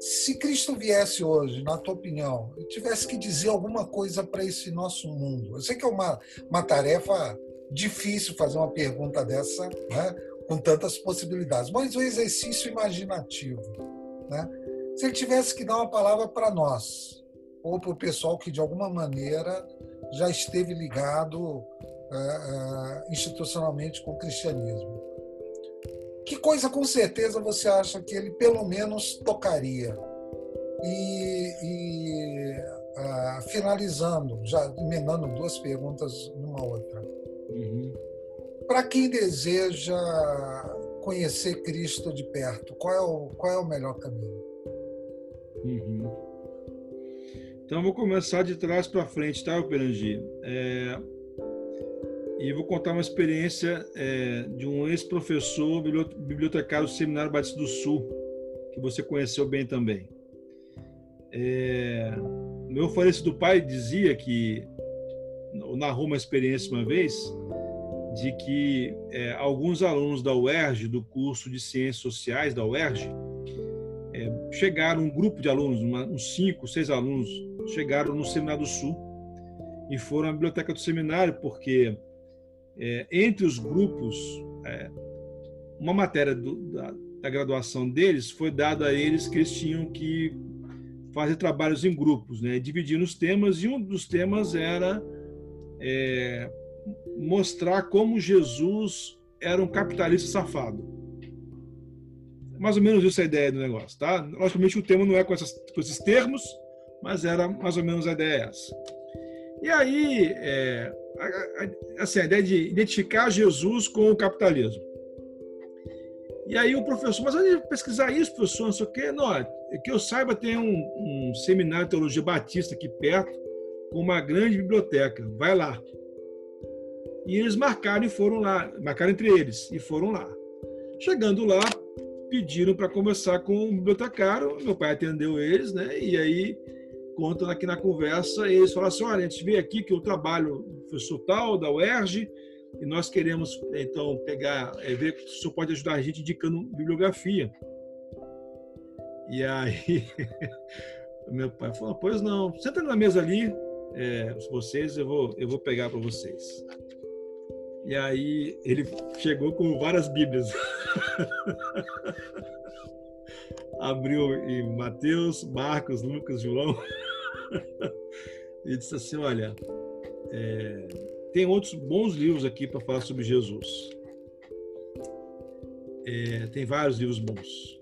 se Cristo viesse hoje, na tua opinião, e tivesse que dizer alguma coisa para esse nosso mundo, eu sei que é uma, uma tarefa difícil fazer uma pergunta dessa, né? com tantas possibilidades, mas o exercício imaginativo. Né? Se ele tivesse que dar uma palavra para nós, ou para o pessoal que de alguma maneira já esteve ligado é, é, institucionalmente com o cristianismo, que coisa com certeza você acha que ele pelo menos tocaria? E, e ah, finalizando, já emendando duas perguntas numa outra. Uhum. Para quem deseja conhecer Cristo de perto, qual é o, qual é o melhor caminho? Uhum. Então, vou começar de trás para frente, tá, Perangi? É... E vou contar uma experiência é, de um ex-professor bibliotecário do Seminário Batista do Sul, que você conheceu bem também. É... Meu falecido pai dizia que, narrou uma experiência uma vez, de que é, alguns alunos da UERJ, do curso de Ciências Sociais da UERJ, é, chegaram, um grupo de alunos, uma, uns cinco, seis alunos, chegaram no Seminário do Sul e foram à biblioteca do seminário, porque é, entre os grupos, é, uma matéria do, da, da graduação deles foi dada a eles que eles tinham que fazer trabalhos em grupos, né? dividindo os temas, e um dos temas era é, mostrar como Jesus era um capitalista safado. Mais ou menos isso é a ideia do negócio, tá? Logicamente o tema não é com, essas, com esses termos, mas era mais ou menos a ideia é essa. E aí, é, assim, a ideia de identificar Jesus com o capitalismo. E aí o professor, mas onde pesquisar isso, professor? Não sei o quê. Não, é que eu saiba, tem um, um seminário de teologia batista aqui perto, com uma grande biblioteca. Vai lá. E eles marcaram e foram lá, marcaram entre eles e foram lá. Chegando lá, pediram para conversar com o bibliotecário, meu pai atendeu eles, né? E aí contam aqui na conversa, eles falaram assim: olha, a gente veio aqui que eu trabalho no professor tal, da UERJ, e nós queremos então pegar, é, ver se o senhor pode ajudar a gente indicando bibliografia. E aí, meu pai falou: pois não, senta na mesa ali, é, vocês, eu vou, eu vou pegar para vocês. E aí ele chegou com várias Bíblias. Abriu em Mateus, Marcos, Lucas, João. e disse assim: Olha, é, tem outros bons livros aqui para falar sobre Jesus. É, tem vários livros bons.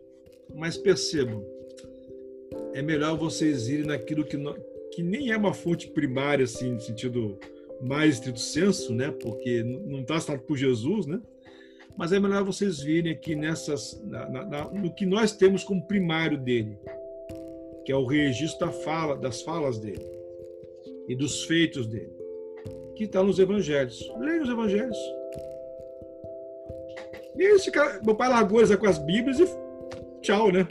Mas percebam, é melhor vocês irem naquilo que, não, que nem é uma fonte primária, assim, no sentido mais estrito senso, né? Porque não está assinado por Jesus, né? Mas é melhor vocês virem aqui nessas, na, na, no que nós temos como primário dele, que é o registro da fala, das falas dele e dos feitos dele, que está nos Evangelhos. Leia os Evangelhos. E aí, cara, meu pai largou eles com as Bíblias e tchau, né?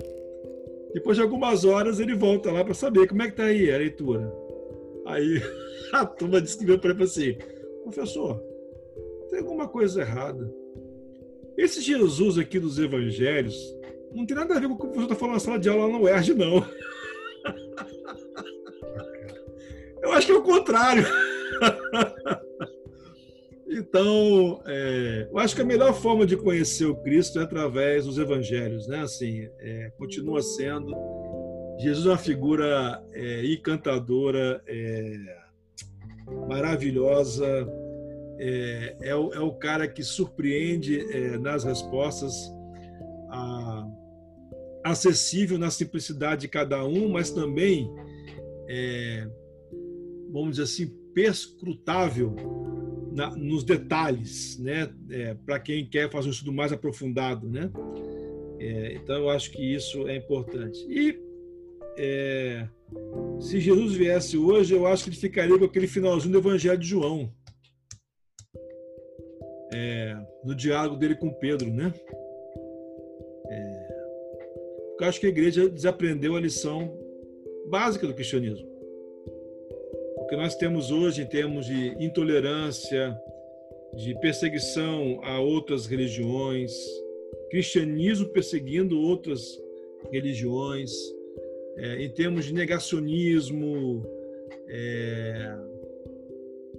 Depois de algumas horas ele volta lá para saber como é que está aí a leitura. Aí a turma descreveu para ele assim: professor, tem alguma coisa errada. Esse Jesus aqui dos evangelhos não tem nada a ver com o que o professor está falando na sala de aula lá no UERJ, não. Eu acho que é o contrário. Então, é, eu acho que a melhor forma de conhecer o Cristo é através dos evangelhos, né? Assim, é, continua sendo Jesus é uma figura é, encantadora, é, maravilhosa, é, é, o, é, o, cara que surpreende é, nas respostas, a, acessível na simplicidade de cada um, mas também, é, vamos dizer assim, perscrutável na, nos detalhes, né? É, Para quem quer fazer um estudo mais aprofundado, né? então, eu acho que isso é importante. E é, se Jesus viesse hoje, eu acho que ele ficaria com aquele finalzinho do Evangelho de João. É, no diálogo dele com Pedro, né? É, eu acho que a igreja desaprendeu a lição básica do cristianismo. O que nós temos hoje em termos de intolerância, de perseguição a outras religiões, cristianismo perseguindo outras religiões, é, em termos de negacionismo, é,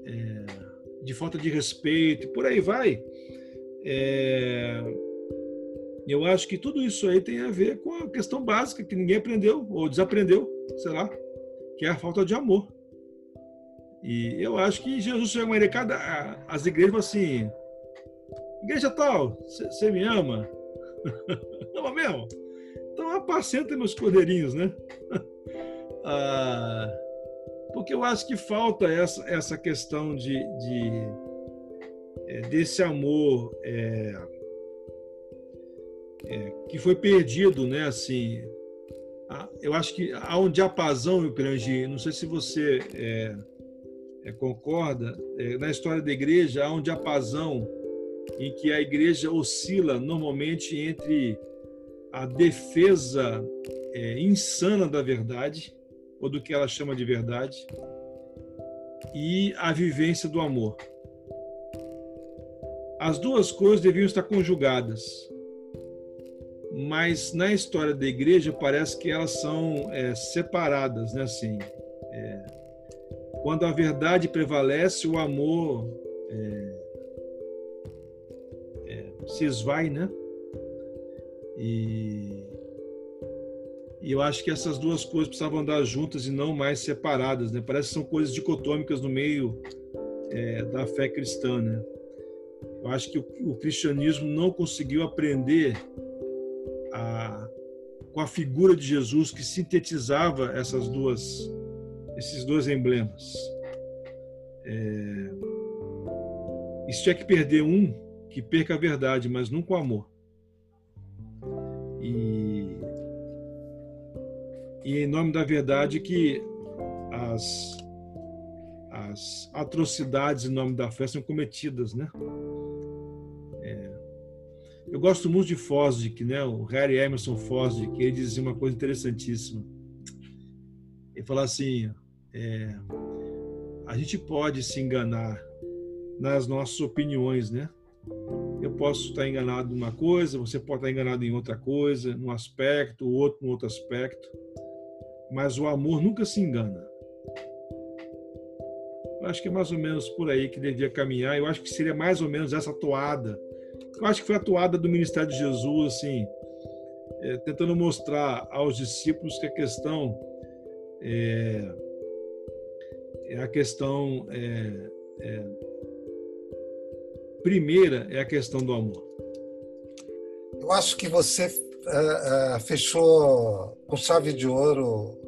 é, de falta de respeito, por aí vai. É, eu acho que tudo isso aí tem a ver com a questão básica que ninguém aprendeu ou desaprendeu, sei lá, que é a falta de amor. E eu acho que Jesus chegou a cada as igrejas assim, igreja tal, você me ama? ama mesmo? Então apacenta meus cordeirinhos, né? ah, porque eu acho que falta essa, essa questão de, de é, desse amor é, é, que foi perdido, né? Assim, eu acho que há um diapasão, Pirangi, não sei se você é, é, concorda, é, na história da igreja há um diapasão em que a igreja oscila normalmente entre a defesa insana da verdade, ou do que ela chama de verdade, e a vivência do amor. As duas coisas deviam estar conjugadas, mas na história da igreja parece que elas são é, separadas, né? Assim, é, quando a verdade prevalece, o amor é, é se esvai, né? E, e eu acho que essas duas coisas precisavam andar juntas e não mais separadas, né? Parece que são coisas dicotômicas no meio é, da fé cristã, né? Eu acho que o, o cristianismo não conseguiu aprender a, com a figura de Jesus que sintetizava essas duas, esses dois emblemas. É, tiver que perder um, que perca a verdade, mas nunca o amor. E em nome da verdade que as, as atrocidades em nome da fé são cometidas, né? É, eu gosto muito de Fosdick, né? O Harry Emerson Fosdick, ele dizia uma coisa interessantíssima. Ele fala assim: é, a gente pode se enganar nas nossas opiniões, né? Eu posso estar enganado em uma coisa, você pode estar enganado em outra coisa, num aspecto, o outro em outro aspecto. Mas o amor nunca se engana. Eu acho que é mais ou menos por aí que devia caminhar. Eu acho que seria mais ou menos essa toada. Eu acho que foi a toada do ministério de Jesus, assim, é, tentando mostrar aos discípulos que a questão é, é a questão é, é primeira é a questão do amor. Eu acho que você uh, fechou com chave de ouro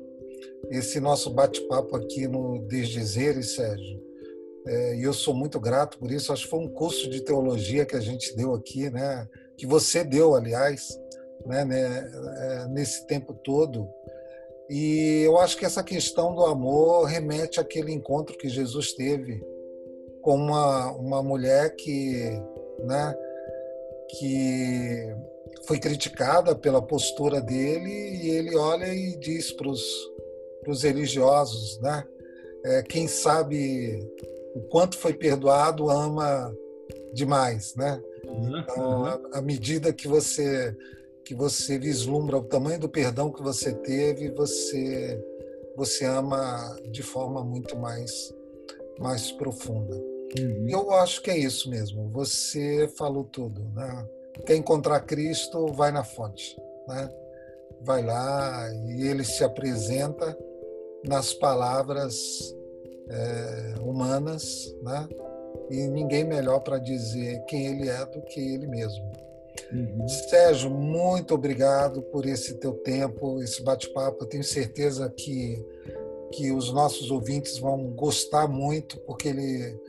esse nosso bate-papo aqui no Desdizeres, Sérgio. É, e eu sou muito grato por isso. Acho que foi um curso de teologia que a gente deu aqui, né? Que você deu, aliás, né? né é, nesse tempo todo. E eu acho que essa questão do amor remete àquele encontro que Jesus teve com uma, uma mulher que, né, que foi criticada pela postura dele e ele olha e diz para os religiosos, né, é, quem sabe o quanto foi perdoado ama demais, né? Então, à medida que você que você vislumbra o tamanho do perdão que você teve, você você ama de forma muito mais mais profunda. Uhum. Eu acho que é isso mesmo. Você falou tudo, né? Quer encontrar Cristo, vai na fonte, né? Vai lá e ele se apresenta nas palavras é, humanas, né? E ninguém melhor para dizer quem ele é do que ele mesmo. Uhum. Sérgio, muito obrigado por esse teu tempo, esse bate-papo. Eu tenho certeza que que os nossos ouvintes vão gostar muito, porque ele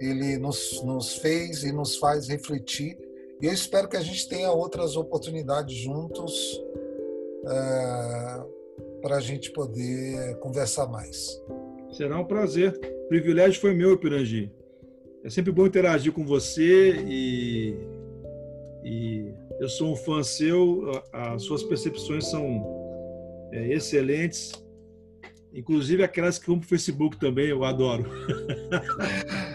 ele nos, nos fez e nos faz refletir. E eu espero que a gente tenha outras oportunidades juntos é, para a gente poder conversar mais. Será um prazer. O privilégio foi meu, Pirangi. É sempre bom interagir com você e, e eu sou um fã seu. As suas percepções são é, excelentes. Inclusive aquelas que vão para o Facebook também, eu adoro.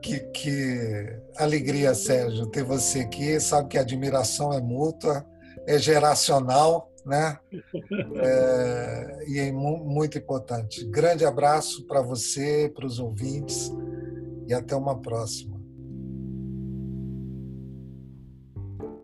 Que, que alegria, Sérgio, ter você aqui. Sabe que a admiração é mútua, é geracional, né? É, e é muito importante. Grande abraço para você, para os ouvintes e até uma próxima.